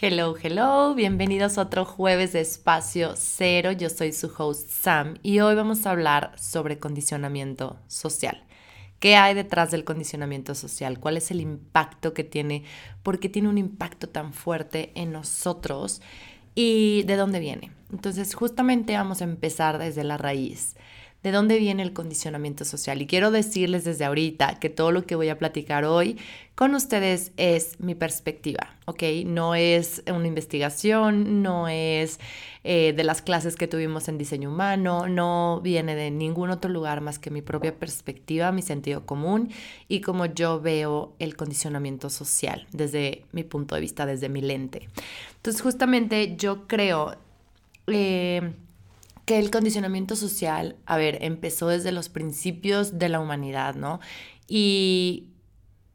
Hello, hello, bienvenidos a otro jueves de Espacio Cero. Yo soy su host Sam y hoy vamos a hablar sobre condicionamiento social. ¿Qué hay detrás del condicionamiento social? ¿Cuál es el impacto que tiene? ¿Por qué tiene un impacto tan fuerte en nosotros? ¿Y de dónde viene? Entonces, justamente vamos a empezar desde la raíz de dónde viene el condicionamiento social. Y quiero decirles desde ahorita que todo lo que voy a platicar hoy con ustedes es mi perspectiva, ¿ok? No es una investigación, no es eh, de las clases que tuvimos en diseño humano, no viene de ningún otro lugar más que mi propia perspectiva, mi sentido común y como yo veo el condicionamiento social desde mi punto de vista, desde mi lente. Entonces justamente yo creo... Eh, que el condicionamiento social, a ver, empezó desde los principios de la humanidad, ¿no? Y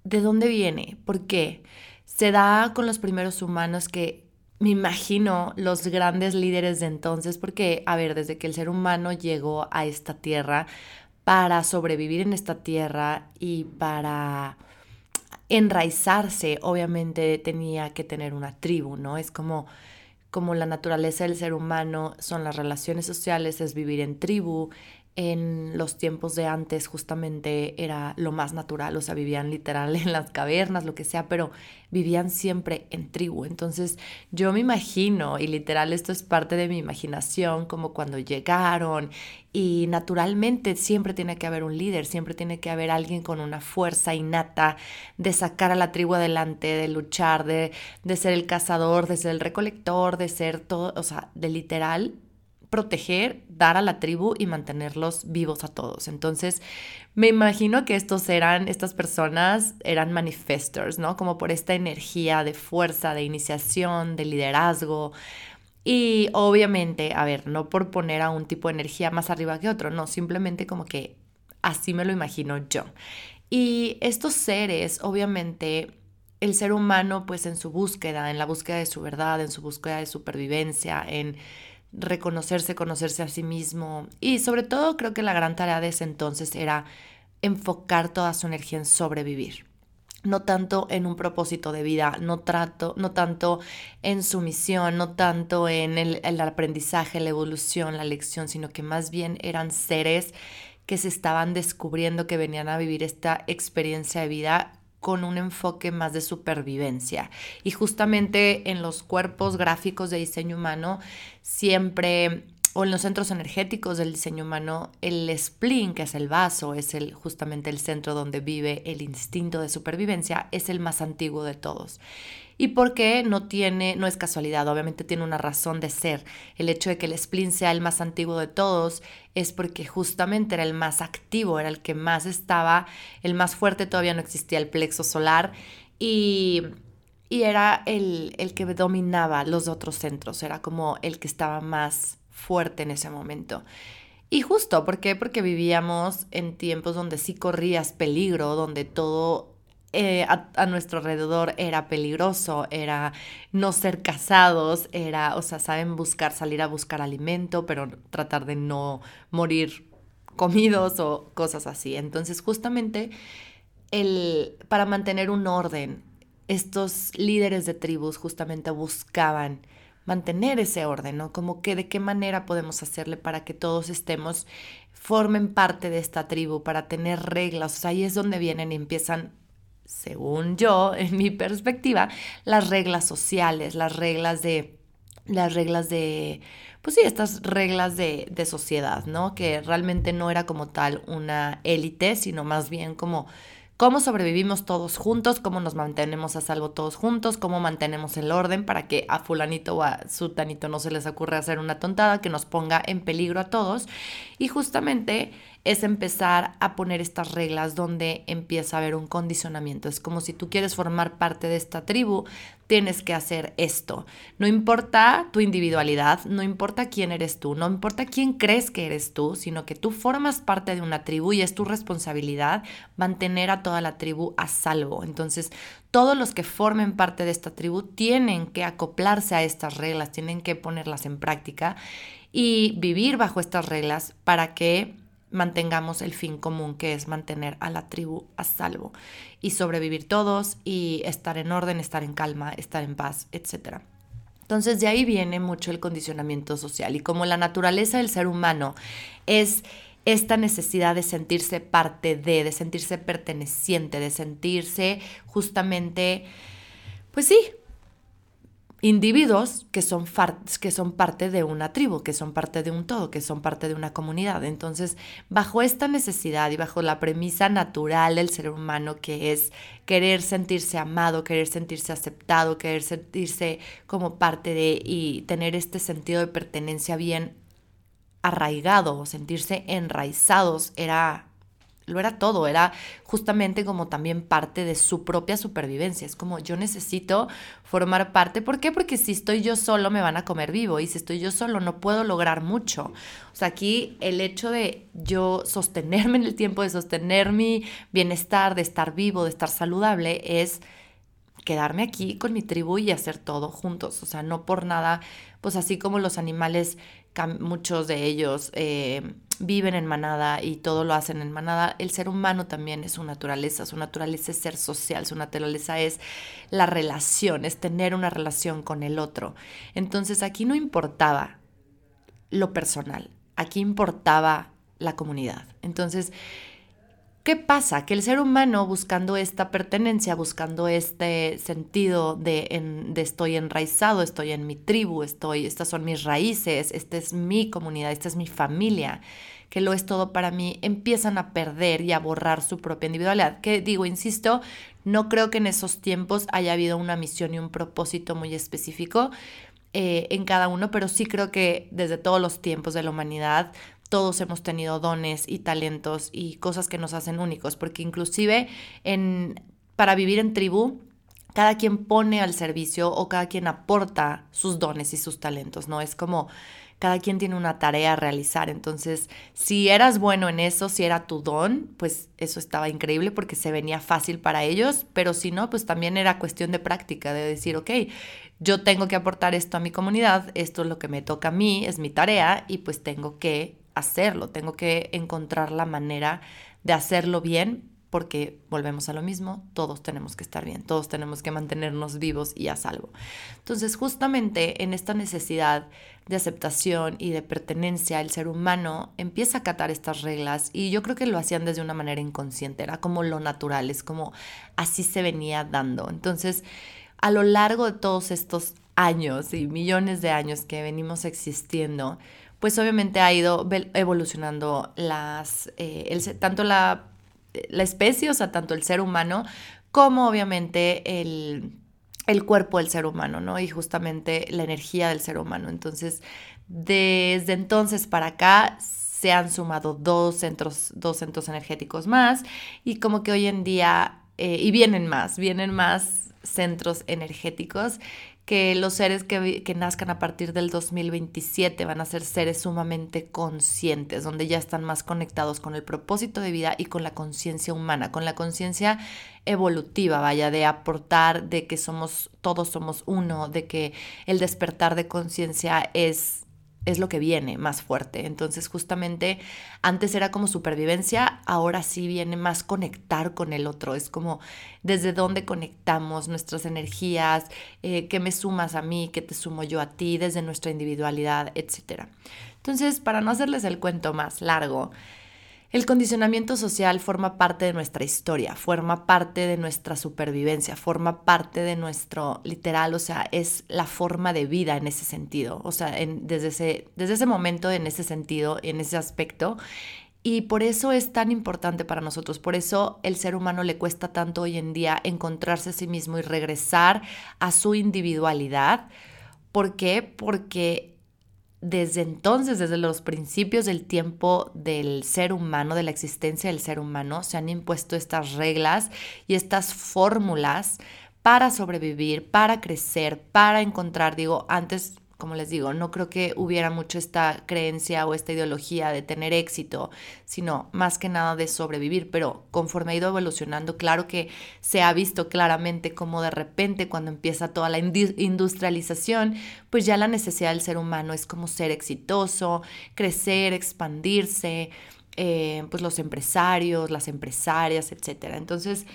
¿de dónde viene? ¿Por qué? Se da con los primeros humanos que me imagino los grandes líderes de entonces, porque, a ver, desde que el ser humano llegó a esta tierra, para sobrevivir en esta tierra y para enraizarse, obviamente tenía que tener una tribu, ¿no? Es como como la naturaleza del ser humano son las relaciones sociales, es vivir en tribu, en los tiempos de antes justamente era lo más natural, o sea, vivían literal en las cavernas, lo que sea, pero vivían siempre en tribu. Entonces yo me imagino, y literal esto es parte de mi imaginación, como cuando llegaron y naturalmente siempre tiene que haber un líder, siempre tiene que haber alguien con una fuerza innata de sacar a la tribu adelante, de luchar, de, de ser el cazador, de ser el recolector, de ser todo, o sea, de literal proteger, dar a la tribu y mantenerlos vivos a todos. Entonces, me imagino que estos eran, estas personas eran manifestors, ¿no? Como por esta energía de fuerza, de iniciación, de liderazgo. Y obviamente, a ver, no por poner a un tipo de energía más arriba que otro, no, simplemente como que así me lo imagino yo. Y estos seres, obviamente, el ser humano, pues en su búsqueda, en la búsqueda de su verdad, en su búsqueda de supervivencia, en reconocerse, conocerse a sí mismo. Y sobre todo creo que la gran tarea de ese entonces era enfocar toda su energía en sobrevivir. No tanto en un propósito de vida, no, trato, no tanto en su misión, no tanto en el, el aprendizaje, la evolución, la lección, sino que más bien eran seres que se estaban descubriendo que venían a vivir esta experiencia de vida con un enfoque más de supervivencia. Y justamente en los cuerpos gráficos de diseño humano, siempre, o en los centros energéticos del diseño humano, el spleen, que es el vaso, es el, justamente el centro donde vive el instinto de supervivencia, es el más antiguo de todos y porque no tiene, no es casualidad, obviamente tiene una razón de ser. El hecho de que el spleen sea el más antiguo de todos es porque justamente era el más activo, era el que más estaba, el más fuerte, todavía no existía el plexo solar y, y era el, el que dominaba los otros centros, era como el que estaba más fuerte en ese momento. Y justo, ¿por qué? Porque vivíamos en tiempos donde sí corrías peligro, donde todo eh, a, nuestro alrededor era peligroso, era no ser casados, era, o sea, saben buscar, salir a buscar alimento, pero tratar de no morir comidos o cosas así. Entonces, justamente el, para mantener un orden, estos líderes de tribus justamente buscaban mantener ese orden, ¿no? Como que de qué manera podemos hacerle para que todos estemos, formen parte de esta tribu, para tener reglas. O sea, ahí es donde vienen y empiezan según yo, en mi perspectiva, las reglas sociales, las reglas de, las reglas de, pues sí, estas reglas de, de sociedad, ¿no? Que realmente no era como tal una élite, sino más bien como cómo sobrevivimos todos juntos, cómo nos mantenemos a salvo todos juntos, cómo mantenemos el orden para que a fulanito o a sutanito no se les ocurra hacer una tontada que nos ponga en peligro a todos. Y justamente es empezar a poner estas reglas donde empieza a haber un condicionamiento. Es como si tú quieres formar parte de esta tribu, tienes que hacer esto. No importa tu individualidad, no importa quién eres tú, no importa quién crees que eres tú, sino que tú formas parte de una tribu y es tu responsabilidad mantener a toda la tribu a salvo. Entonces, todos los que formen parte de esta tribu tienen que acoplarse a estas reglas, tienen que ponerlas en práctica y vivir bajo estas reglas para que mantengamos el fin común que es mantener a la tribu a salvo y sobrevivir todos y estar en orden, estar en calma, estar en paz, etc. Entonces de ahí viene mucho el condicionamiento social y como la naturaleza del ser humano es esta necesidad de sentirse parte de, de sentirse perteneciente, de sentirse justamente, pues sí, individuos que son, que son parte de una tribu, que son parte de un todo, que son parte de una comunidad. Entonces, bajo esta necesidad y bajo la premisa natural del ser humano, que es querer sentirse amado, querer sentirse aceptado, querer sentirse como parte de y tener este sentido de pertenencia bien arraigado, sentirse enraizados, era lo era todo, era justamente como también parte de su propia supervivencia. Es como yo necesito formar parte. ¿Por qué? Porque si estoy yo solo me van a comer vivo y si estoy yo solo no puedo lograr mucho. O sea, aquí el hecho de yo sostenerme en el tiempo, de sostener mi bienestar, de estar vivo, de estar saludable, es quedarme aquí con mi tribu y hacer todo juntos. O sea, no por nada, pues así como los animales, muchos de ellos... Eh, viven en manada y todo lo hacen en manada, el ser humano también es su naturaleza, su naturaleza es ser social, su naturaleza es la relación, es tener una relación con el otro. Entonces aquí no importaba lo personal, aquí importaba la comunidad. Entonces, ¿Qué pasa? Que el ser humano buscando esta pertenencia, buscando este sentido de, de, estoy enraizado, estoy en mi tribu, estoy, estas son mis raíces, esta es mi comunidad, esta es mi familia, que lo es todo para mí, empiezan a perder y a borrar su propia individualidad. Que digo, insisto, no creo que en esos tiempos haya habido una misión y un propósito muy específico eh, en cada uno, pero sí creo que desde todos los tiempos de la humanidad todos hemos tenido dones y talentos y cosas que nos hacen únicos, porque inclusive en, para vivir en tribu, cada quien pone al servicio o cada quien aporta sus dones y sus talentos, ¿no? Es como cada quien tiene una tarea a realizar. Entonces, si eras bueno en eso, si era tu don, pues eso estaba increíble porque se venía fácil para ellos, pero si no, pues también era cuestión de práctica, de decir, ok, yo tengo que aportar esto a mi comunidad, esto es lo que me toca a mí, es mi tarea y pues tengo que hacerlo, tengo que encontrar la manera de hacerlo bien porque volvemos a lo mismo, todos tenemos que estar bien, todos tenemos que mantenernos vivos y a salvo. Entonces, justamente en esta necesidad de aceptación y de pertenencia, el ser humano empieza a acatar estas reglas y yo creo que lo hacían desde una manera inconsciente, era como lo natural, es como así se venía dando. Entonces, a lo largo de todos estos años y millones de años que venimos existiendo, pues obviamente ha ido evolucionando las, eh, tanto la, la, especie, o sea, tanto el ser humano, como obviamente el, el cuerpo del ser humano, ¿no? Y justamente la energía del ser humano. Entonces, desde entonces para acá se han sumado dos centros, dos centros energéticos más y como que hoy en día, eh, y vienen más, vienen más centros energéticos que los seres que, que, nazcan a partir del 2027 van a ser seres sumamente conscientes, donde ya están más conectados con el propósito de vida y con la conciencia humana, con la conciencia evolutiva, vaya, de aportar, de que somos, todos somos uno, de que el despertar de conciencia es es lo que viene más fuerte. Entonces justamente antes era como supervivencia, ahora sí viene más conectar con el otro. Es como desde dónde conectamos nuestras energías, eh, qué me sumas a mí, qué te sumo yo a ti, desde nuestra individualidad, etc. Entonces, para no hacerles el cuento más largo, el condicionamiento social forma parte de nuestra historia, forma parte de nuestra supervivencia, forma parte de nuestro literal, o sea, es la forma de vida en ese sentido, o sea, desde, ese, desde ese momento, en ese sentido, en ese aspecto. Y por eso es tan importante para nosotros, por eso el ser humano le cuesta tanto hoy en día encontrarse a sí mismo y regresar a su individualidad. ¿Por qué? Porque desde entonces, desde los principios del tiempo del ser humano, de la existencia del ser humano, se han impuesto estas reglas y estas fórmulas para sobrevivir, para crecer, para encontrar, digo, antes como les digo, no creo que hubiera mucho esta creencia o esta ideología de tener éxito, sino más que nada de sobrevivir, pero conforme ha ido evolucionando, claro que se ha visto claramente como de repente cuando empieza toda la industrialización, pues ya la necesidad del ser humano es como ser exitoso, crecer, expandirse, eh, pues los empresarios, las empresarias, etc. Entonces,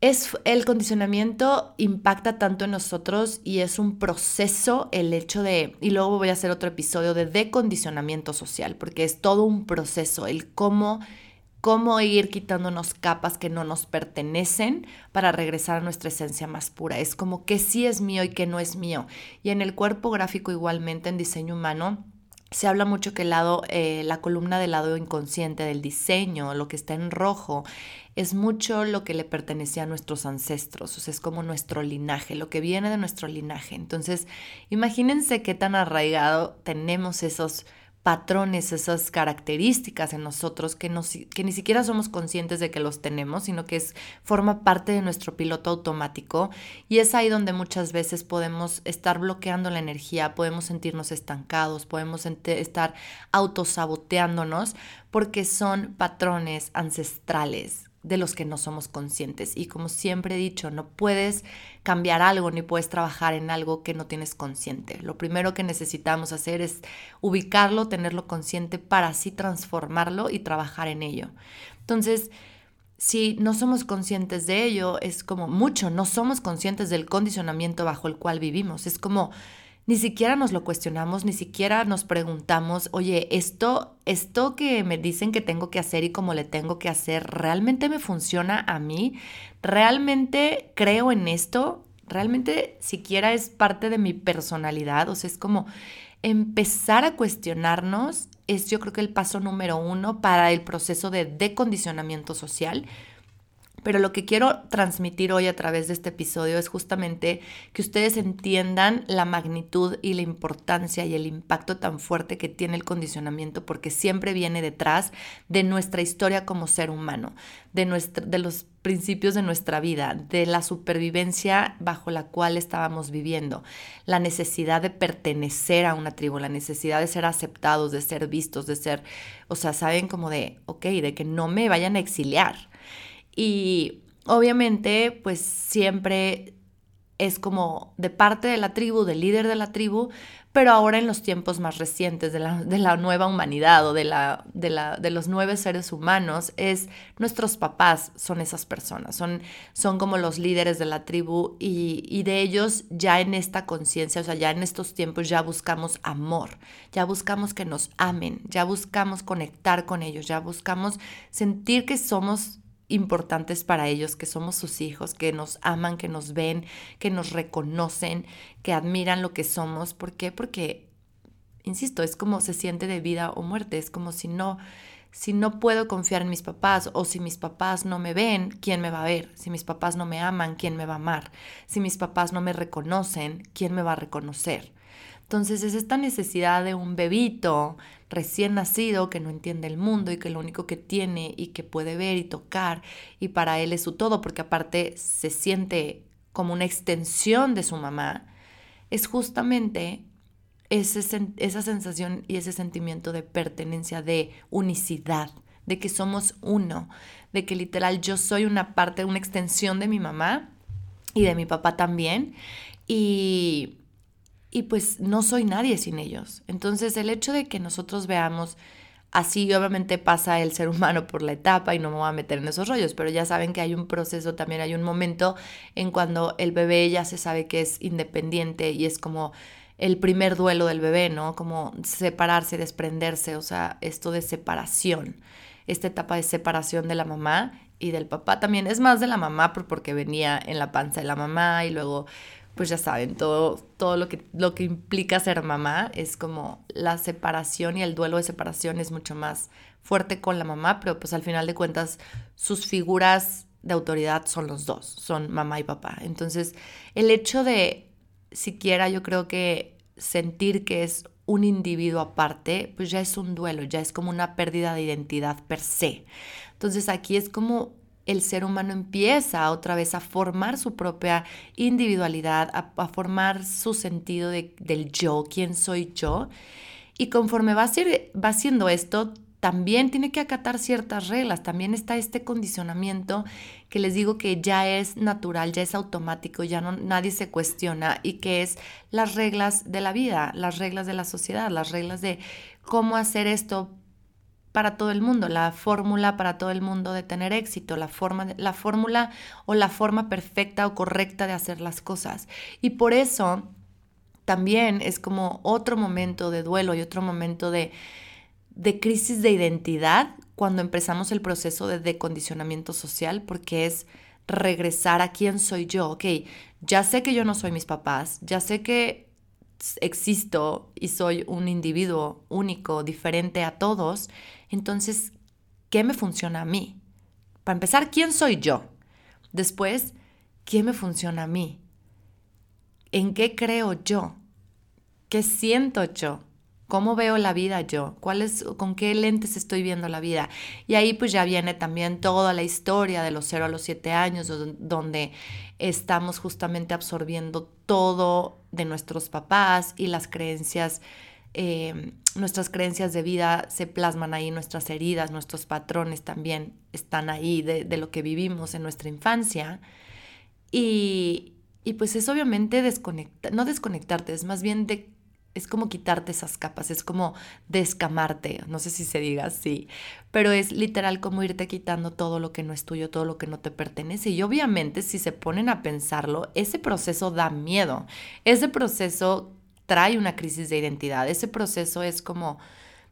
es, el condicionamiento impacta tanto en nosotros y es un proceso el hecho de, y luego voy a hacer otro episodio de decondicionamiento social, porque es todo un proceso, el cómo, cómo ir quitándonos capas que no nos pertenecen para regresar a nuestra esencia más pura. Es como que sí es mío y que no es mío. Y en el cuerpo gráfico igualmente, en diseño humano, se habla mucho que el lado, eh, la columna del lado inconsciente del diseño, lo que está en rojo, es mucho lo que le pertenecía a nuestros ancestros, o sea, es como nuestro linaje, lo que viene de nuestro linaje. Entonces, imagínense qué tan arraigado tenemos esos patrones, esas características en nosotros que, que ni siquiera somos conscientes de que los tenemos, sino que es, forma parte de nuestro piloto automático. Y es ahí donde muchas veces podemos estar bloqueando la energía, podemos sentirnos estancados, podemos estar autosaboteándonos porque son patrones ancestrales de los que no somos conscientes. Y como siempre he dicho, no puedes cambiar algo ni puedes trabajar en algo que no tienes consciente. Lo primero que necesitamos hacer es ubicarlo, tenerlo consciente para así transformarlo y trabajar en ello. Entonces, si no somos conscientes de ello, es como mucho, no somos conscientes del condicionamiento bajo el cual vivimos. Es como ni siquiera nos lo cuestionamos, ni siquiera nos preguntamos, oye, esto, esto que me dicen que tengo que hacer y cómo le tengo que hacer, ¿realmente me funciona a mí? ¿Realmente creo en esto? ¿Realmente siquiera es parte de mi personalidad? O sea, es como empezar a cuestionarnos es yo creo que el paso número uno para el proceso de decondicionamiento social pero lo que quiero transmitir hoy a través de este episodio es justamente que ustedes entiendan la magnitud y la importancia y el impacto tan fuerte que tiene el condicionamiento porque siempre viene detrás de nuestra historia como ser humano, de, de los principios de nuestra vida, de la supervivencia bajo la cual estábamos viviendo, la necesidad de pertenecer a una tribu, la necesidad de ser aceptados, de ser vistos, de ser, o sea, saben como de, ok, de que no me vayan a exiliar y obviamente, pues siempre es como de parte de la tribu, del líder de la tribu, pero ahora en los tiempos más recientes de la, nueva humanidad o de, la, de, la, de los nueve seres humanos, es nuestros papás son esas personas, son, son como los líderes de la tribu y, y de ellos ya en esta conciencia, o sea, ya en estos tiempos ya buscamos amor, ya buscamos que nos amen, ya buscamos conectar con ellos, ya buscamos sentir que somos importantes para ellos, que somos sus hijos, que nos aman, que nos ven, que nos reconocen, que admiran lo que somos. ¿Por qué? Porque, insisto, es como se siente de vida o muerte, es como si no, si no puedo confiar en mis papás o si mis papás no me ven, ¿quién me va a ver? Si mis papás no me aman, ¿quién me va a amar? Si mis papás no me reconocen, ¿quién me va a reconocer? Entonces es esta necesidad de un bebito recién nacido que no entiende el mundo y que lo único que tiene y que puede ver y tocar y para él es su todo porque aparte se siente como una extensión de su mamá, es justamente ese, esa sensación y ese sentimiento de pertenencia, de unicidad, de que somos uno, de que literal yo soy una parte, una extensión de mi mamá y de mi papá también. Y, y pues no soy nadie sin ellos. Entonces el hecho de que nosotros veamos así, obviamente pasa el ser humano por la etapa y no me voy a meter en esos rollos, pero ya saben que hay un proceso, también hay un momento en cuando el bebé ya se sabe que es independiente y es como el primer duelo del bebé, ¿no? Como separarse, desprenderse, o sea, esto de separación, esta etapa de separación de la mamá y del papá también, es más de la mamá porque venía en la panza de la mamá y luego pues ya saben, todo, todo lo, que, lo que implica ser mamá es como la separación y el duelo de separación es mucho más fuerte con la mamá, pero pues al final de cuentas sus figuras de autoridad son los dos, son mamá y papá. Entonces, el hecho de siquiera yo creo que sentir que es un individuo aparte, pues ya es un duelo, ya es como una pérdida de identidad per se. Entonces aquí es como el ser humano empieza otra vez a formar su propia individualidad, a, formar su sentido del yo, quién soy yo. Y conforme va, va haciendo esto, también tiene que acatar ciertas reglas, también está este condicionamiento que les digo que ya es natural, ya es automático, ya no nadie se cuestiona y que es las reglas de la vida, las reglas de la sociedad, las reglas de cómo hacer esto para todo el mundo, la fórmula para todo el mundo de tener éxito, la forma, la fórmula o la forma perfecta o correcta de hacer las cosas. Y por eso también es como otro momento de duelo y otro momento de, de crisis de identidad cuando empezamos el proceso de decondicionamiento social, porque es regresar a quién soy yo. Ok, ya sé que yo no soy mis papás, ya sé que existo y soy un individuo único, diferente a todos, entonces, ¿qué me funciona a mí? Para empezar, ¿quién soy yo? Después, ¿qué me funciona a mí? ¿En qué creo yo? ¿Qué siento yo? ¿Cómo veo la vida yo? ¿Cuál es, ¿Con qué lentes estoy viendo la vida? Y ahí pues ya viene también toda la historia de los 0 a los 7 años, donde estamos justamente absorbiendo todo de nuestros papás y las creencias, eh, nuestras creencias de vida se plasman ahí, nuestras heridas, nuestros patrones también están ahí de, de lo que vivimos en nuestra infancia. Y, y pues es obviamente desconectar, no desconectarte, es más bien de es como quitarte esas capas, es como descamarte, no sé si se diga así, pero es literal como irte quitando todo lo que no es tuyo, todo lo que no te pertenece. Y obviamente si se ponen a pensarlo, ese proceso da miedo, ese proceso trae una crisis de identidad, ese proceso es como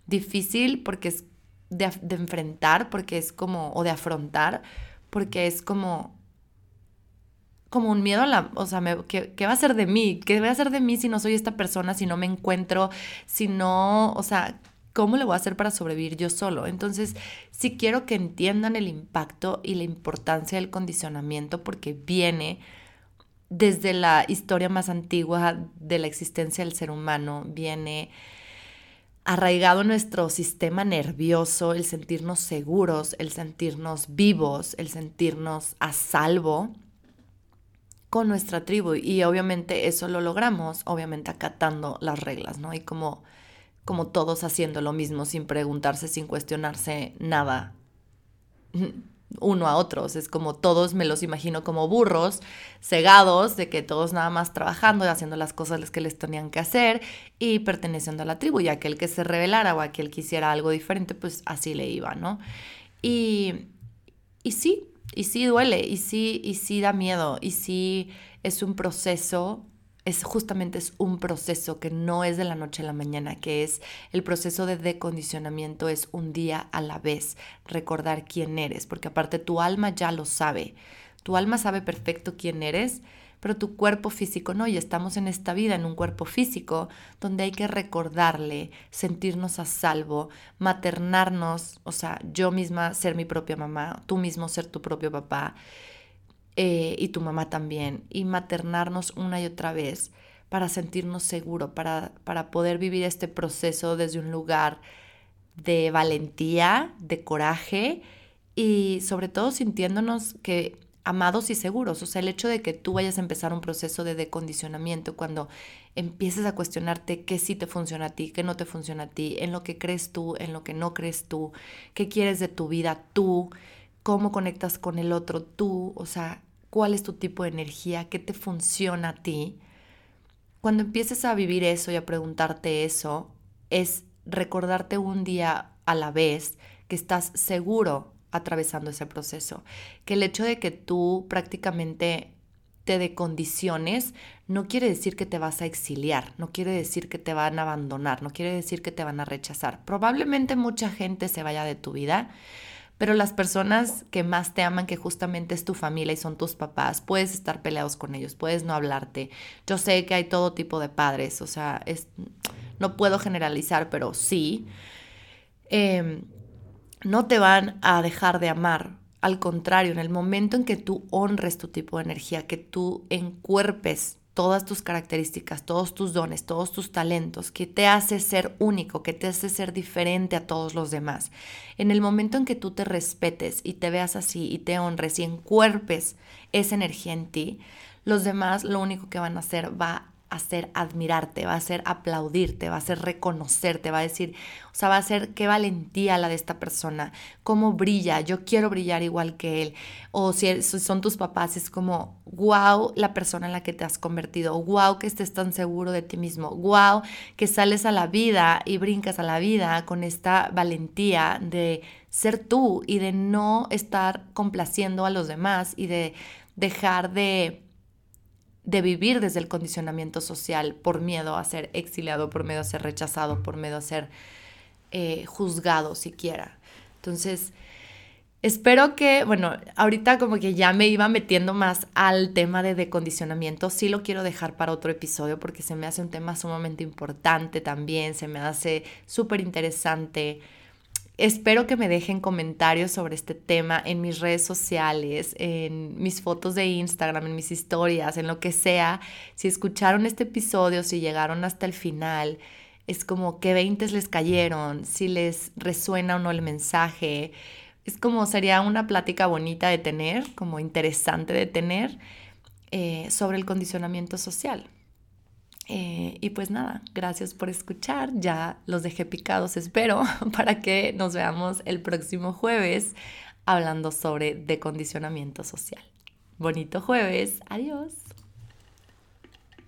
difícil porque es de, enfrentar, porque es como, o de afrontar, porque es como como un miedo a la, o sea, ¿qué, va a ser de mí? ¿Qué va a ser de mí si no soy esta persona, si no me encuentro, si no, o sea, ¿cómo le voy a hacer para sobrevivir yo solo? Entonces, sí quiero que entiendan el impacto y la importancia del condicionamiento porque viene desde la historia más antigua de la existencia del ser humano, viene arraigado nuestro sistema nervioso, el sentirnos seguros, el sentirnos vivos, el sentirnos a salvo con nuestra tribu y obviamente eso lo logramos, obviamente acatando las reglas, ¿no? Y como, como todos haciendo lo mismo sin preguntarse, sin cuestionarse nada uno a otros. Es como todos me los imagino como burros, cegados, de que todos nada más trabajando y haciendo las cosas que les tenían que hacer y perteneciendo a la tribu. Y aquel que se rebelara o aquel que hiciera algo diferente, pues así le iba, ¿no? Y, y sí, y sí duele, y sí, y sí da miedo, y sí es un proceso, es justamente es un proceso que no es de la noche a la mañana, que es el proceso de decondicionamiento, es un día a la vez, recordar quién eres, porque aparte tu alma ya lo sabe, tu alma sabe perfecto quién eres, pero tu cuerpo físico no, y estamos en esta vida, en un cuerpo físico, donde hay que recordarle, sentirnos a salvo, maternarnos, o sea, yo misma ser mi propia mamá, tú mismo ser tu propio papá, eh, y tu mamá también, y maternarnos una y otra vez para sentirnos seguros, para, para poder vivir este proceso desde un lugar de valentía, de coraje y sobre todo sintiéndonos que amados y seguros. O sea, el hecho de que tú vayas a empezar un proceso de decondicionamiento cuando empieces a cuestionarte qué sí te funciona a ti, qué no te funciona a ti, en lo que crees tú, en lo que no crees tú, qué quieres de tu vida tú, cómo conectas con el otro tú, o sea, cuál es tu tipo de energía, qué te funciona a ti. Cuando empieces a vivir eso y a preguntarte eso, es recordarte un día a la vez que estás seguro atravesando ese proceso. Que el hecho de que tú prácticamente te decondiciones no quiere decir que te vas a exiliar, no quiere decir que te van a abandonar, no quiere decir que te van a rechazar. Probablemente mucha gente se vaya de tu vida, pero las personas que más te aman, que justamente es tu familia y son tus papás, puedes estar peleados con ellos, puedes no hablarte. Yo sé que hay todo tipo de padres, o sea, es, no puedo generalizar, pero sí. Eh, no te van a dejar de amar. Al contrario, en el momento en que tú honres tu tipo de energía, que tú encuerpes todas tus características, todos tus dones, todos tus talentos, que te hace ser único, que te hace ser diferente a todos los demás. En el momento en que tú te respetes y te veas así y te honres y encuerpes esa energía en ti, los demás lo único que van a hacer va hacer admirarte, va a hacer aplaudirte, va a hacer reconocerte, va a decir, o sea, va a ser qué valentía la de esta persona, cómo brilla, yo quiero brillar igual que él. O si son tus papás, es como, wow, la persona en la que te has convertido, wow, que estés tan seguro de ti mismo, wow, que sales a la vida y brincas a la vida con esta valentía de ser tú y de no estar complaciendo a los demás y de dejar de de vivir desde el condicionamiento social por miedo a ser exiliado, por miedo a ser rechazado, por miedo a ser eh, juzgado siquiera. Entonces, espero que, bueno, ahorita como que ya me iba metiendo más al tema de decondicionamiento, sí lo quiero dejar para otro episodio porque se me hace un tema sumamente importante también, se me hace súper interesante. Espero que me dejen comentarios sobre este tema en mis redes sociales, en mis fotos de Instagram, en mis historias, en lo que sea. Si escucharon este episodio, si llegaron hasta el final, es como qué veintes les cayeron, si les resuena o no el mensaje. Es como sería una plática bonita de tener, como interesante de tener eh, sobre el condicionamiento social. Eh, y pues nada, gracias por escuchar. Ya los dejé picados, espero, para que nos veamos el próximo jueves hablando sobre decondicionamiento social. Bonito jueves, adiós.